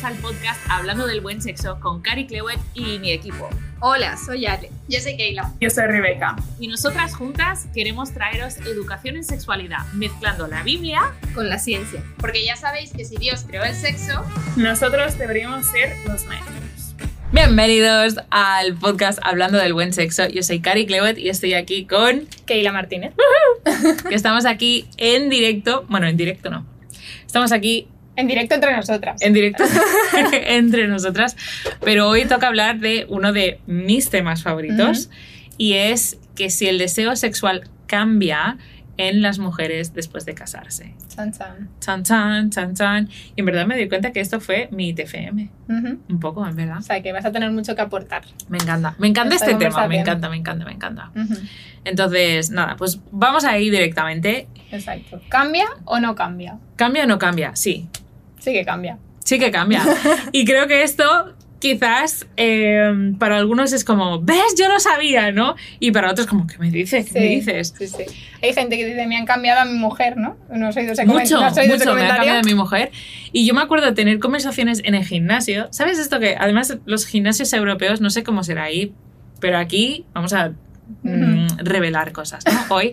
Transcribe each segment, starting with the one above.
bienvenidos al podcast Hablando del Buen Sexo con Cari Clewett y mi equipo. Hola, soy Ale. Yo soy Keila. Yo soy Rebeca. Y nosotras juntas queremos traeros educación en sexualidad, mezclando la Biblia con la ciencia. Porque ya sabéis que si Dios creó el sexo, nosotros deberíamos ser los maestros. Bienvenidos al podcast Hablando del Buen Sexo. Yo soy Cari Clewett y estoy aquí con Keila Martínez. que estamos aquí en directo. Bueno, en directo no. Estamos aquí en directo entre nosotras. En directo entre nosotras. Pero hoy toca hablar de uno de mis temas favoritos y es que si el deseo sexual cambia en las mujeres después de casarse. Chan chan. Chan chan, chan chan. Y en verdad me di cuenta que esto fue mi TFM. Un poco, en verdad. O sea, que vas a tener mucho que aportar. Me encanta. Me encanta este tema. Me encanta, me encanta, me encanta. Entonces, nada, pues vamos a ir directamente. Exacto. ¿Cambia o no cambia? ¿Cambia o no cambia? Sí. Sí que cambia. Sí que cambia. y creo que esto quizás eh, para algunos es como, ¿ves? Yo lo sabía, ¿no? Y para otros como, ¿qué me dices? ¿Qué me dices? Sí, sí. Hay gente que dice, me han cambiado a mi mujer, ¿no? No has oído ese mucho, no mucho me han cambiado a mi mujer. Y yo me acuerdo de tener conversaciones en el gimnasio. ¿Sabes esto que además los gimnasios europeos, no sé cómo será ahí, pero aquí vamos a mm, revelar cosas, ¿no? Hoy.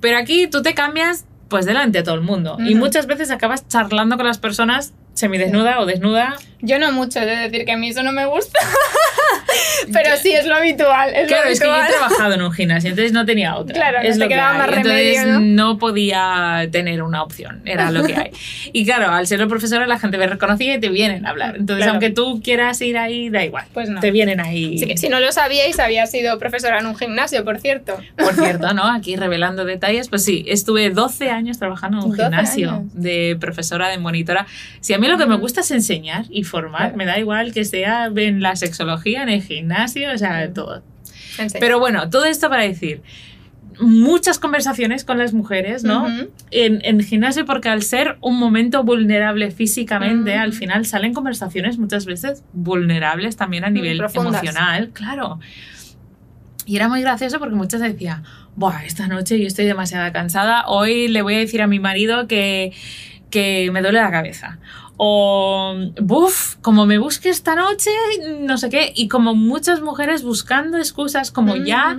Pero aquí tú te cambias pues delante a todo el mundo. Y muchas veces acabas charlando con las personas semidesnuda o desnuda. Yo no mucho, de decir que a mí eso no me gusta. Pero sí, es lo habitual. Es claro, lo es que yo he trabajado en un gimnasio, entonces no tenía otra. Claro, es lo te quedaba más remedio. Entonces ¿no? podía tener una opción, era lo que hay. Y claro, al ser profesora la gente me reconocía y te vienen a hablar. Entonces, aunque tú quieras ir ahí, da igual. Pues no. Te vienen ahí. Sí, que si no lo sabíais, había sido profesora en un gimnasio, por cierto. Por cierto, ¿no? Aquí revelando detalles, pues sí, estuve 12 años trabajando en un gimnasio de profesora, de monitora. Si a mí lo que me gusta es enseñar y formar, me da igual que sea en la sexología, en el gimnasio, o sea, todo. Pero bueno, todo esto para decir, muchas conversaciones con las mujeres, ¿no? en, en, gimnasio, porque al ser un momento vulnerable físicamente, al final salen conversaciones muchas veces vulnerables también a nivel emocional, claro. Y era muy gracioso porque muchas decían, Buah, esta noche yo estoy demasiado cansada, hoy le voy a decir a mi marido que, que me duele la cabeza o, buf, como me busque esta noche, no sé qué, y como muchas mujeres buscando excusas, como ya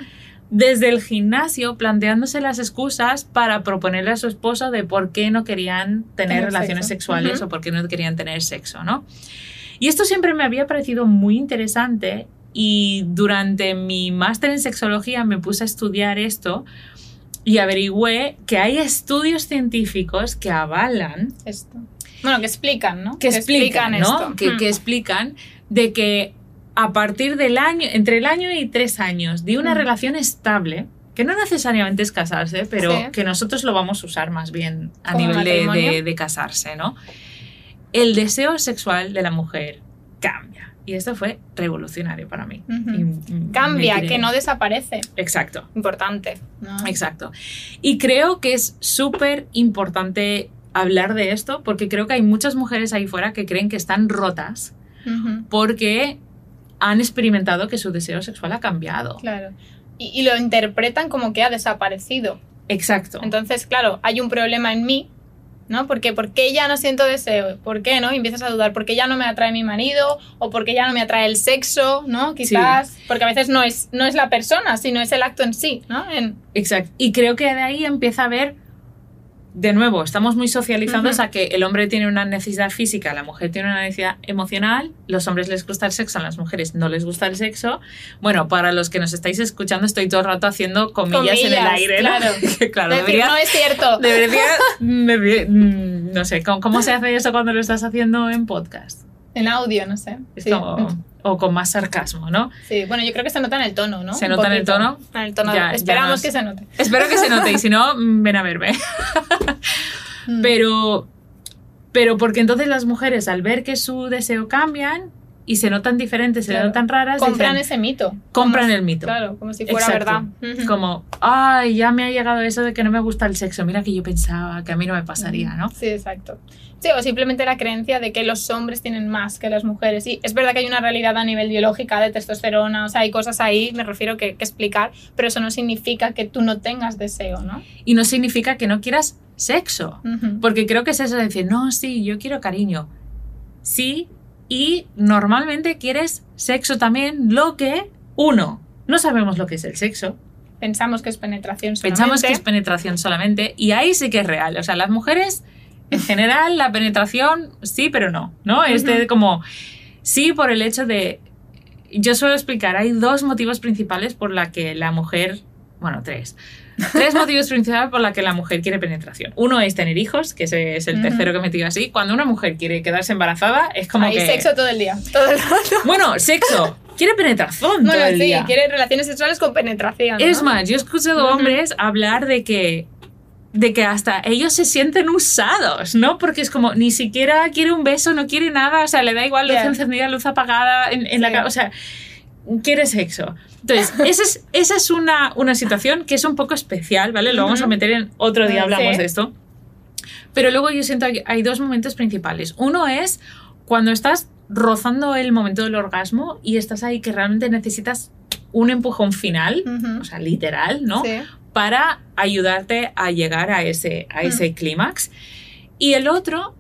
desde el gimnasio planteándose las excusas para proponerle a su esposo de por qué no querían tener relaciones sexuales o por qué no querían tener sexo, ¿no? Y esto siempre me había parecido muy interesante y durante mi máster en sexología me puse a estudiar esto y averigüé que hay estudios científicos que avalan esto bueno, que explican, ¿no? Que, explican, ¿no? Que, que, explican de que a partir del año, entre el año y tres años de una relación estable, que no necesariamente es casarse, pero que nosotros lo vamos a usar más bien a nivel de, de, casarse, ¿no? El deseo sexual de la mujer cambia. Y esto fue revolucionario para mí. Cambia, que no desaparece. Exacto. Importante. Exacto. Y creo que es súper importante hablar de esto porque creo que hay muchas mujeres ahí fuera que creen que están rotas porque han experimentado que su deseo sexual ha cambiado. Claro. Y, lo interpretan como que ha desaparecido. Exacto. Entonces, claro, hay un problema en mí, ¿no? Porque ¿por qué ya no siento deseo? ¿Por qué, no? Y empiezas a dudar, ¿por qué ya no me atrae mi marido? ¿O por qué ya no me atrae el sexo? ¿No? Quizás, porque a veces no es, no es la persona, sino es el acto en sí, ¿no? Exacto. Y creo que de ahí empieza a haber de nuevo, estamos muy socializados a que el hombre tiene una necesidad física, la mujer tiene una necesidad emocional, los hombres les gusta el sexo, a las mujeres no les gusta el sexo. Bueno, para los que nos estáis escuchando, estoy todo el rato haciendo comillas, en el aire. Claro, claro debería, no es cierto. Debería, mm, no sé, ¿cómo, se hace eso cuando lo estás haciendo en podcast? En audio, no sé. Como o con más sarcasmo, ¿no? Sí, bueno, yo creo que se nota en el tono, ¿no? Se nota en el tono. En el tono. Esperamos que se note. Espero que se note y si no, ven a verme. Mm. pero, pero porque entonces las mujeres al ver que su deseo cambian y se notan diferentes, se notan raras. Compran ese mito. Compran el mito. Claro, como si fuera verdad. Como, ay, ya me ha llegado eso de que no me gusta el sexo. Mira que yo pensaba que a mí no me pasaría, ¿no? Sí, exacto. Sí, o simplemente la creencia de que los hombres tienen más que las mujeres. Y es verdad que hay una realidad a nivel biológica de testosterona, o sea, hay cosas ahí, me refiero, que, que explicar, pero eso no significa que tú no tengas deseo, ¿no? Y no significa que no quieras sexo, porque creo que es eso de decir, no, sí, yo quiero cariño Sí, y normalmente quieres sexo también, lo que, uno, no sabemos lo que es el sexo. Pensamos que es penetración solamente. Pensamos que es penetración solamente y ahí sí que es real. O sea, las mujeres, en general, la penetración sí, pero no, ¿no? Es de como, sí por el hecho de, yo suelo explicar, hay dos motivos principales por la que la mujer, bueno, tres. Tres motivos principales por la que la mujer quiere penetración. Uno es tener hijos, que ese es el tercero que me digo así. Cuando una mujer quiere quedarse embarazada, es como Hay que... sexo todo el día. Todo el rato. Bueno, sexo. Quiere penetración Bueno, todo el sí, día. quiere relaciones sexuales con penetración. ¿no? Es más, yo he escuchado hombres hablar de que de que hasta ellos se sienten usados, ¿no? Porque es como, ni siquiera quiere un beso, no quiere nada, o sea, le da igual luz encendida, luz apagada en, en la Sí. ca- o sea, quiere sexo. Entonces, esa es, esa es una, una situación que es un poco especial, ¿vale? Lo vamos a meter en otro día, Sí. hablamos de esto. Pero luego yo siento que hay dos momentos principales. Uno es cuando estás rozando el momento del orgasmo y estás ahí que realmente necesitas un empujón final, o sea, literal, ¿no? Sí. Para ayudarte a llegar a ese, a ese clímax. Y el otro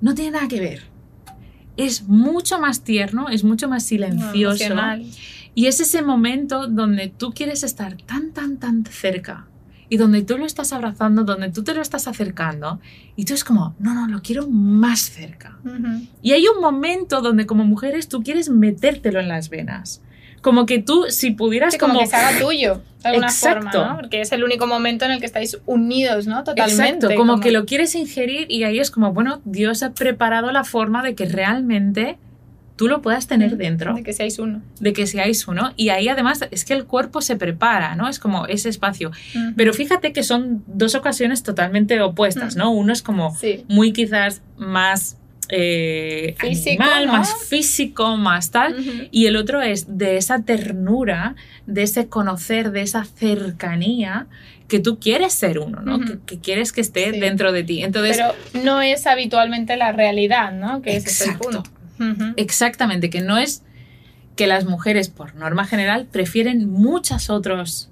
no tiene nada que ver. Es mucho más tierno, es mucho más silencioso. Y es ese momento donde tú quieres estar tan, tan, tan cerca. Y donde tú lo estás abrazando, donde tú te lo estás acercando. Y tú es como, no, no, lo quiero más cerca. Y hay un momento donde como mujeres tú quieres metértelo en las venas. Como que tú, si pudieras Sí, como, como... que se haga tuyo, de alguna Exacto. forma, ¿no? Porque es el único momento en el que estáis unidos, ¿no? Totalmente. Exacto, como, que lo quieres ingerir y ahí es como, bueno, Dios ha preparado la forma de que realmente tú lo puedas tener dentro, De que seáis uno. de que seáis uno. Y ahí además es que el cuerpo se prepara, ¿no? Es como ese espacio. Pero fíjate que son dos ocasiones totalmente opuestas. ¿no? Uno es como Sí. muy quizás más eh, Físico, animal, ¿no? más físico, más tal. Y el otro es de esa ternura, de ese conocer, de esa cercanía que tú quieres ser uno, ¿no? Que, que quieres que esté Sí. dentro de ti. Entonces, Pero no es habitualmente la realidad, ¿no? Que ese es el punto. Exactamente, que no es que las mujeres, por norma general, prefieren muchos otros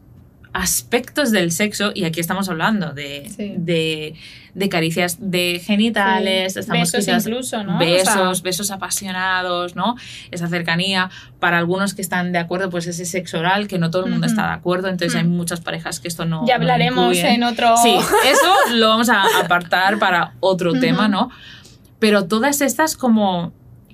aspectos del sexo, y aquí estamos hablando de, Sí. de, de caricias de genitales, Sí. estamos Besos quizás incluso, ¿no? O besos, sea, besos apasionados, ¿no? Esa cercanía. Para algunos que están de acuerdo, pues ese sexo oral, que no todo el mundo Ujú. está de acuerdo. Entonces hay Mm. muchas parejas que esto no. ya no hablaremos incluyen. en otro... Sí, eso lo vamos a apartar para otro Ujú. tema, ¿no? Pero todas estas como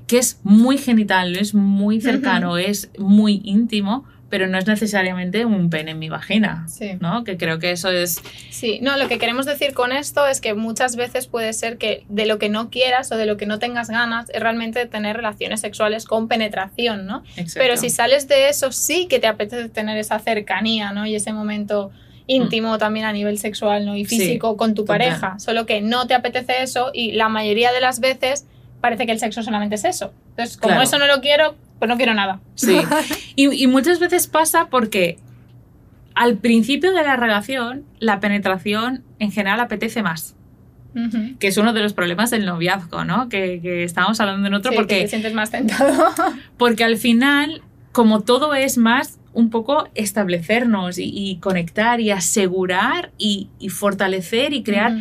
que es muy genital, es muy cercano, es muy íntimo, pero no es necesariamente un pene en mi vagina, Sí. ¿no? Que creo que eso es... Sí, no, lo que queremos decir con esto es que muchas veces puede ser que de lo que no quieras o de lo que no tengas ganas es realmente tener relaciones sexuales con penetración, ¿no? Exacto. Pero si sales de eso, sí que te apetece tener esa cercanía, ¿no? Y ese momento íntimo también a nivel sexual, ¿no? Y Mm. Sí, físico con tu total. pareja. Solo que no te apetece eso y la mayoría de las veces parece que el sexo solamente es eso. Entonces, como Claro. eso no lo quiero, pues no quiero nada. Sí. Y, y muchas veces pasa porque al principio de la relación, la penetración en general apetece más. Que es uno de los problemas del noviazgo, ¿no? Que, que estábamos hablando en otro, Sí, que porque, te sientes más tentado. porque al final, como todo es más un poco establecernos y, y conectar y asegurar y, y fortalecer y crear.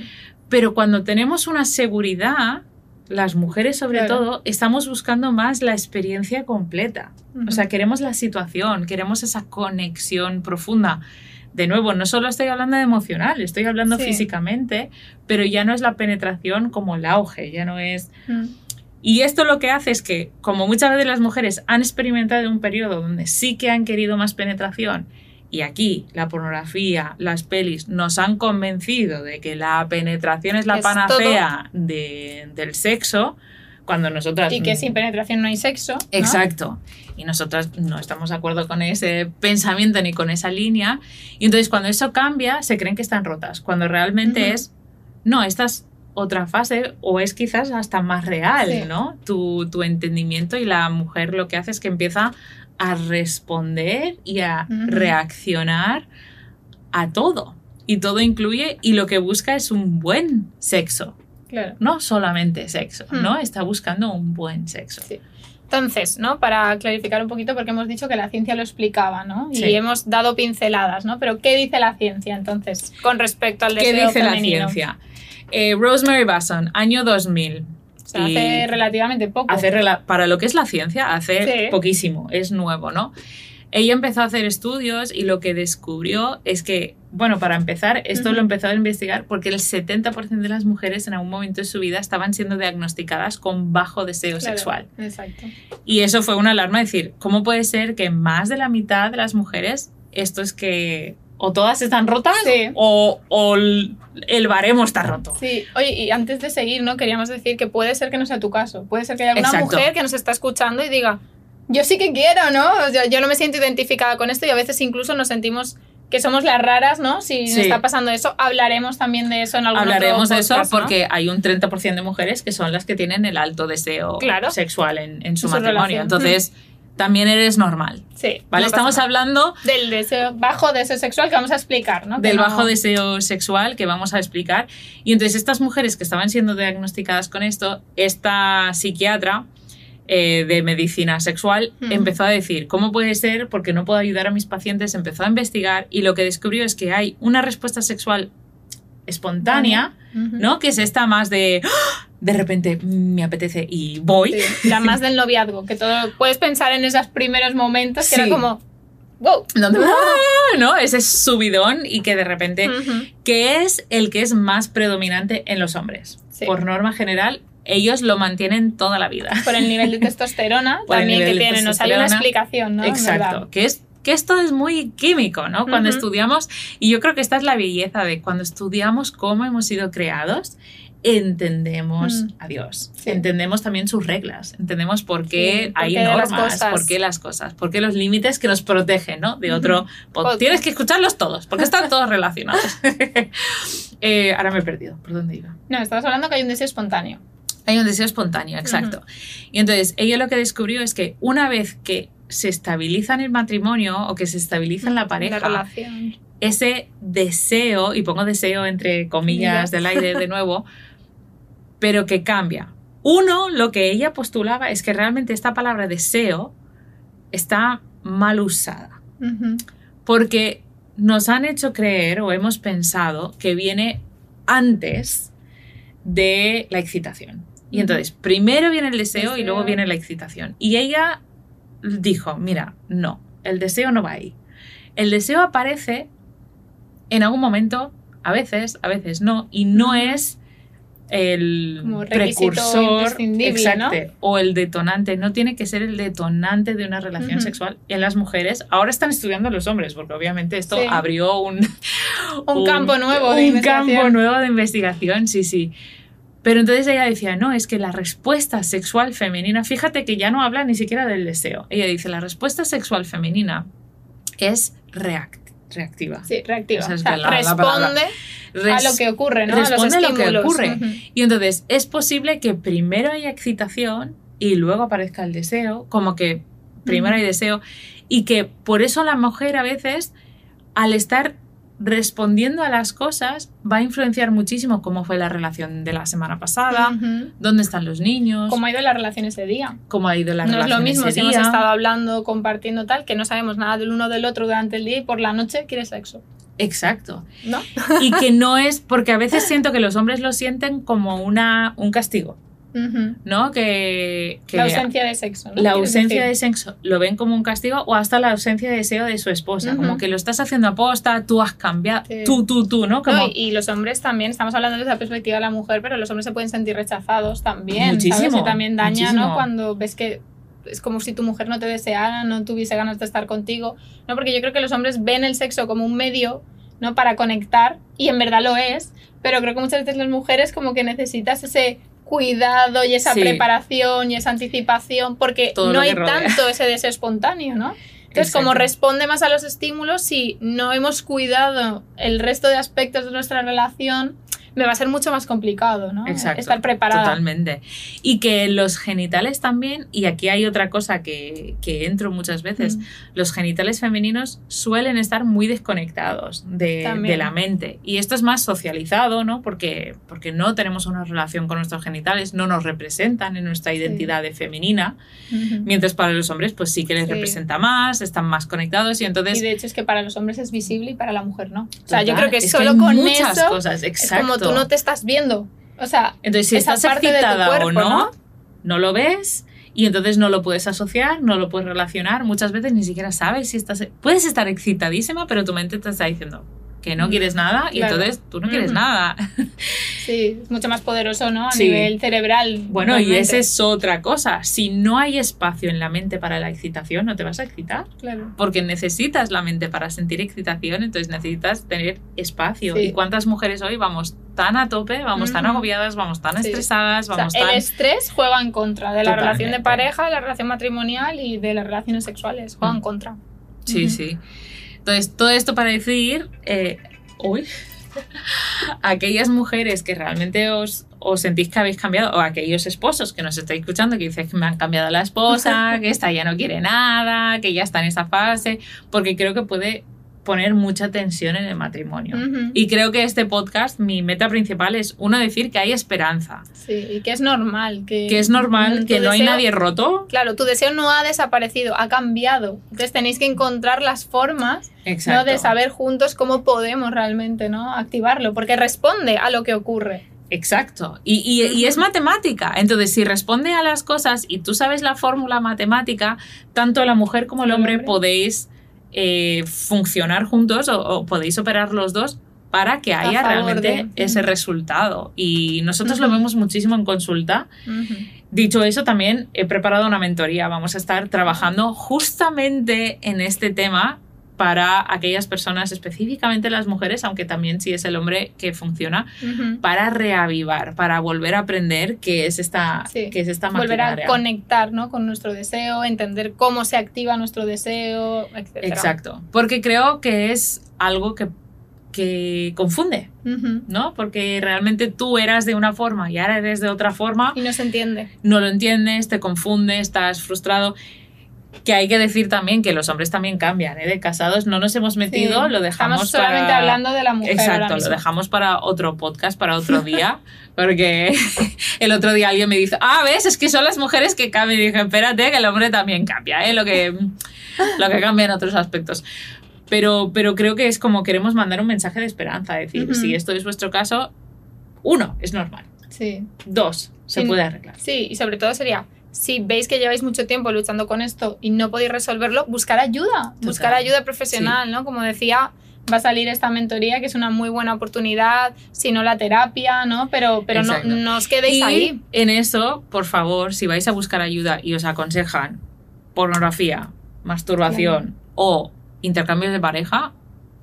Pero cuando tenemos una seguridad, las mujeres sobre Claro. todo, estamos buscando más la experiencia completa. O sea, queremos la situación, queremos esa conexión profunda. De nuevo, no solo estoy hablando de emocional, estoy hablando Sí. físicamente, pero ya no es la penetración como el auge, ya no es... Ujú. Y esto lo que hace es que, como muchas veces las mujeres han experimentado un periodo donde sí que han querido más penetración, y aquí la pornografía, las pelis nos han convencido de que la penetración es la Es panacea de- del sexo, cuando nosotras... Y que sin penetración no hay sexo. ¿no? Exacto. Y nosotras no estamos de acuerdo con ese pensamiento ni con esa línea. Y entonces cuando eso cambia, se creen que están rotas. Cuando realmente es, no, esta es otra fase o es quizás hasta más real, Sí. ¿no? Tu, tu entendimiento y la mujer lo que hace es que empieza a responder y a reaccionar a todo. Y todo incluye, y lo que busca es un buen sexo, Claro. no solamente sexo. ¿no? Está buscando un buen sexo. Sí. Entonces, ¿no? Para clarificar un poquito, porque hemos dicho que la ciencia lo explicaba, ¿no? Sí. Y hemos dado pinceladas, ¿no? Pero ¿qué dice la ciencia entonces con respecto al ¿Qué deseo dice la ciencia? Eh, Rosemary Basson, año 2000. O sea, hace relativamente poco. Hace rela- para lo que es la ciencia, hace Sí. poquísimo, es nuevo, ¿no? Ella empezó a hacer estudios y lo que descubrió es que, bueno, para empezar, esto lo empezó a investigar porque el 70% de las mujeres en algún momento de su vida estaban siendo diagnosticadas con bajo deseo Claro, sexual. Exacto. Y eso fue una alarma, decir, ¿cómo puede ser que más de la mitad de las mujeres esto es que o todas están rotas Sí. o, o el el baremo está roto? Sí, oye, y antes de seguir, ¿no? Queríamos decir que puede ser que no sea tu caso. Puede ser que haya alguna Exacto. mujer que nos está escuchando y diga, yo sí que quiero, ¿no? O sea, yo no me siento identificada con esto y a veces incluso nos sentimos que somos las raras, ¿no? Si nos Sí. está pasando eso, hablaremos también de eso en algún Hablaremos otro de eso podcast, ¿no? porque hay un 30% de mujeres que son las que tienen el alto deseo Claro. sexual en, en su En matrimonio. relación. Entonces, también eres normal. Sí. ¿Vale? no Estamos hablando del deseo, bajo deseo sexual que vamos a explicar, ¿no? Del no- bajo deseo sexual que vamos a explicar. Y entonces estas mujeres que estaban siendo diagnosticadas con esto, esta psiquiatra eh, de medicina sexual empezó a decir, ¿cómo puede ser? Porque no puedo ayudar a mis pacientes, empezó a investigar y lo que descubrió es que hay una respuesta sexual espontánea. ¿no? Que es esta más de, ¡ah! De repente mm, me apetece y voy. Sí, la más del noviazgo, que todo puedes pensar en esos primeros momentos que Sí. era como, wow. Donde, ¡ah! ¿no? Ese subidón y que de repente Ujú. que es el que es más predominante en los hombres. Sí. Por norma general, ellos lo mantienen toda la vida. por el nivel de testosterona también que tienen. Nos hay una explicación, ¿no? Exacto. Que es que esto es muy químico, ¿no? Cuando estudiamos, y yo creo que esta es la belleza de cuando estudiamos cómo hemos sido creados, entendemos Mm. a Dios, Sí. entendemos también sus reglas, entendemos por qué Sí, hay las normas, por qué las cosas, por qué los límites que nos protegen, ¿no? De otro... Tienes que escucharlos todos, porque están todos relacionados. Eh, ahora me he perdido, ¿por dónde iba? No, estabas hablando que hay un deseo espontáneo. Hay un deseo espontáneo, exacto. Y entonces, ella lo que descubrió es que una vez que se estabiliza en el matrimonio o que se estabiliza en la pareja, La relación. Ese deseo, y pongo deseo entre comillas del aire de nuevo, pero que cambia. Uno, lo que ella postulaba es que realmente esta palabra deseo está mal usada, porque nos han hecho creer o hemos pensado que viene antes de la excitación. Y entonces, primero viene el deseo, y luego viene la excitación. Y ella dijo, mira, no, el deseo no va ahí. El deseo aparece en algún momento, a veces, a veces no, y no es el Como precursor exacto, ¿no? o el detonante, no tiene que ser el detonante de una relación sexual en las mujeres. Ahora están estudiando los hombres, porque obviamente esto Sí. abrió un, Un campo nuevo de un investigación. campo nuevo de investigación, sí, sí. Pero entonces ella decía, no, es que la respuesta sexual femenina, fíjate que ya no habla ni siquiera del deseo. Ella dice, la respuesta sexual femenina es react- reactiva. Sí, reactiva. Esa es O sea, la- la palabra. responde Res- a lo que ocurre, ¿no? responde a lo que ocurre. Y entonces es posible que primero haya excitación y luego aparezca el deseo, como que primero hay deseo, y que por eso la mujer a veces, al estar respondiendo a las cosas, va a influenciar muchísimo cómo fue la relación de la semana pasada, dónde están los niños, ¿Cómo ha ido la relación ese día? cómo ha ido la no es relación lo mismo ese si hemos estado hablando, compartiendo tal, que no sabemos nada del uno del otro durante el día y por la noche quiere sexo, Exacto. ¿no? Y que no es, porque a veces siento que los hombres lo sienten como una, un castigo, ¿no? Que, que La ausencia de sexo, ¿no? la ¿Quieres ausencia decir? de sexo lo ven como un castigo o hasta la ausencia de deseo de su esposa, como que lo estás haciendo aposta, tú has cambiado, Sí. tú, tú, tú, ¿no? Como, No, y, y los hombres también, estamos hablando desde la perspectiva de la mujer, pero los hombres se pueden sentir rechazados también. Muchísimo, ¿sabes? Y también daña, muchísimo. ¿no? Cuando ves que es como si tu mujer no te deseara, no tuviese ganas de estar contigo. No, porque yo creo que los hombres ven el sexo como un medio, ¿no? Para conectar, y en verdad lo es, pero creo que muchas veces las mujeres como que necesitas ese cuidado y esa Sí. preparación y esa anticipación porque Todo no hay rodea. tanto ese deseo espontáneo, ¿no? Entonces, como responde más a los estímulos, si no hemos cuidado el resto de aspectos de nuestra relación, me va a ser mucho más complicado, ¿no? Exacto, Estar preparada. Totalmente. Y que los genitales también, y aquí hay otra cosa que, que entro muchas veces, Mm. los genitales femeninos suelen estar muy desconectados de, de la mente. Y esto es más socializado, ¿no? Porque, porque no tenemos una relación con nuestros genitales, no nos representan en nuestra identidad de femenina, mientras para los hombres pues sí que les Sí. representa más, están más conectados y entonces... Y de hecho es que para los hombres es visible y para la mujer no. O sea, yo creo que solo hay con muchas eso cosas, es exacto. como tú no te estás viendo. O sea, entonces si esa estás parte de tu excitada cuerpo, o no, ¿no? no, lo ves y entonces no lo puedes asociar, no lo puedes relacionar. Muchas veces ni siquiera sabes si estás... Puedes estar excitadísima, pero tu mente te está diciendo que no quieres nada y Claro. entonces tú no quieres nada. sí, es mucho más poderoso, ¿no? A Sí. nivel cerebral. Bueno, y esa es otra cosa. Si no hay espacio en la mente para la excitación, no te vas a excitar. Claro. Porque necesitas la mente para sentir excitación, entonces necesitas tener espacio. Sí. ¿Y cuántas mujeres hoy vamos tan a tope, vamos tan agobiadas, vamos tan Sí. estresadas, O sea, vamos el estrés juega en contra de la relación de pareja, de la relación matrimonial y de las relaciones sexuales. Juega en Mm. contra. Sí, sí. Entonces, todo esto para decir, eh, uy, aquellas mujeres que realmente os, os sentís que habéis cambiado, o aquellos esposos que nos estáis escuchando, que dices que me han cambiado la esposa, que esta ya no quiere nada, que ya está en esa fase, porque creo que puede poner mucha tensión en el matrimonio. Y creo que este podcast, mi meta principal es, uno, decir que hay esperanza, Sí, y que es normal. Que, que es normal, que no hay nadie roto. Claro, tu deseo no ha desaparecido, ha cambiado. Entonces tenéis que encontrar las formas Exacto. ¿no? de saber juntos cómo podemos realmente ¿no? activarlo, porque responde a lo que ocurre. Exacto. Y, y- y es matemática. Entonces, si responde a las cosas y tú sabes la fórmula matemática, tanto la mujer como el hombre. podéis eh, funcionar juntos o, o podéis operar los dos para que haya realmente de- ese resultado. Y nosotros lo vemos muchísimo en consulta. Dicho eso, también he preparado una mentoría. Vamos a estar trabajando justamente en este tema para aquellas personas, específicamente las mujeres, aunque también si es el hombre que funciona, para reavivar, para volver a aprender qué es esta, Sí. qué es esta Volver a conectar ¿no? con nuestro deseo, entender cómo se activa nuestro deseo, etc. Exacto, porque creo que es algo que, que confunde. ¿no? Porque realmente tú eras de una forma y ahora eres de otra forma, Y no se entiende. no lo entiendes, te confunde, estás frustrado. Que hay que decir también que los hombres también cambian, ¿eh? De casados no nos hemos metido, Sí. lo dejamos Estamos solamente para... hablando de la mujer. Exacto, lo dejamos para otro podcast, para otro día, porque el otro día alguien me dice, ah, ves, es que son las mujeres que cambian. Y dije, espérate, que el hombre también cambia, ¿eh? lo, que, lo que cambia en otros aspectos. Pero, pero creo que es como queremos mandar un mensaje de esperanza, decir, si esto es vuestro caso, uno, es normal. Sí. Dos, se Sí. puede arreglar. Sí, y sobre todo sería, si veis que lleváis mucho tiempo luchando con esto y no podéis resolverlo, buscar ayuda, buscar ayuda profesional, ¿no? Como decía, va a salir esta mentoría, que es una muy buena oportunidad, si no la terapia, ¿no? Pero, pero no, os quedéis y ahí. en eso, por favor, si vais a buscar ayuda y os aconsejan pornografía, masturbación o intercambios de pareja,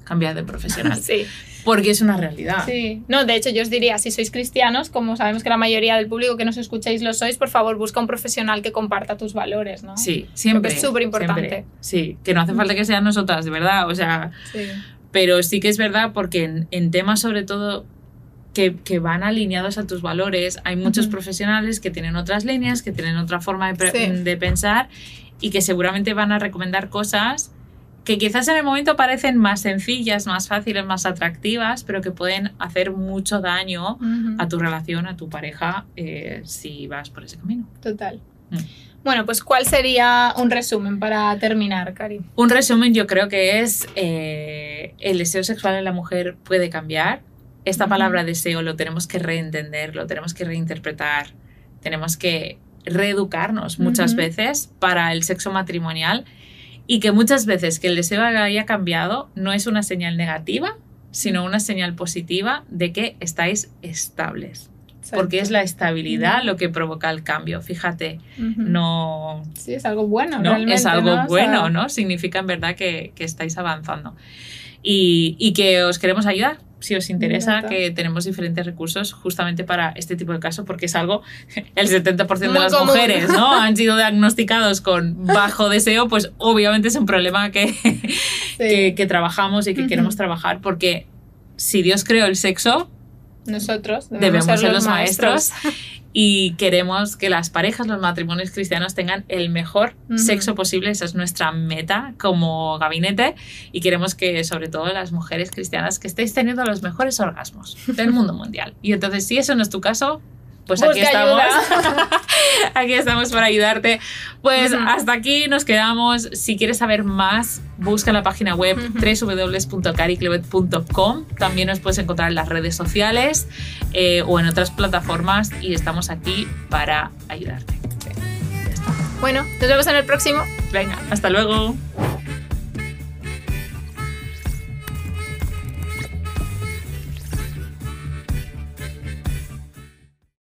cambiad de profesional. Sí, Porque es una realidad. sí. No, de hecho, yo os diría, si sois cristianos, como sabemos que la mayoría del público que nos escucháis lo sois, por favor, busca un profesional que comparta tus valores, ¿no? Sí, siempre. Porque es superimportante. siempre. Sí, que no hace falta que sean nosotras, de verdad. O sea, Sí. pero sí que es verdad porque en, en temas sobre todo que, que van alineados a tus valores, hay muchos profesionales que tienen otras líneas, que tienen otra forma de, pre- Sí. de pensar y que seguramente van a recomendar cosas que quizás en el momento parecen más sencillas, más fáciles, más atractivas, pero que pueden hacer mucho daño Ujú. a tu relación, a tu pareja, eh, si vas por ese camino. Total. Mm. Bueno, pues ¿cuál sería un resumen para terminar, Cari? Un resumen yo creo que es eh, el deseo sexual en la mujer puede cambiar. Esta Ujú. palabra deseo lo tenemos que reentender, lo tenemos que reinterpretar, tenemos que reeducarnos muchas Ujú. veces para el sexo matrimonial y que muchas veces que el deseo haya cambiado no es una señal negativa, sino una señal positiva de que estáis estables. Porque es la estabilidad Ujú. lo que provoca el cambio. Fíjate, no, Sí, es algo bueno, ¿no? realmente. Es algo ¿no? O sea, bueno, ¿no? Significa en verdad que, que estáis avanzando. Y, y que os queremos ayudar, si os interesa, que tenemos diferentes recursos justamente para este tipo de caso, porque es algo, el 70% de Muy las común. mujeres, ¿no? Han sido diagnosticados con bajo deseo, pues obviamente es un problema que, sí. que, que trabajamos y que queremos trabajar, porque si Dios creó el sexo, Nosotros debemos, debemos ser, ser los maestros y queremos que las parejas, los matrimonios cristianos tengan el mejor sexo posible. Esa es nuestra meta como gabinete y queremos que sobre todo las mujeres cristianas que estéis teniendo los mejores orgasmos del mundo mundial. Y entonces si eso no es tu caso, pues aquí estamos. ayuda. aquí estamos para ayudarte. Pues hasta aquí nos quedamos. Si quieres saber más, busca en la página web www.cariclevet.com. También nos puedes encontrar en las redes sociales eh, o en otras plataformas y estamos aquí para ayudarte. Ya está. Bueno, nos vemos en el próximo. Venga, hasta luego.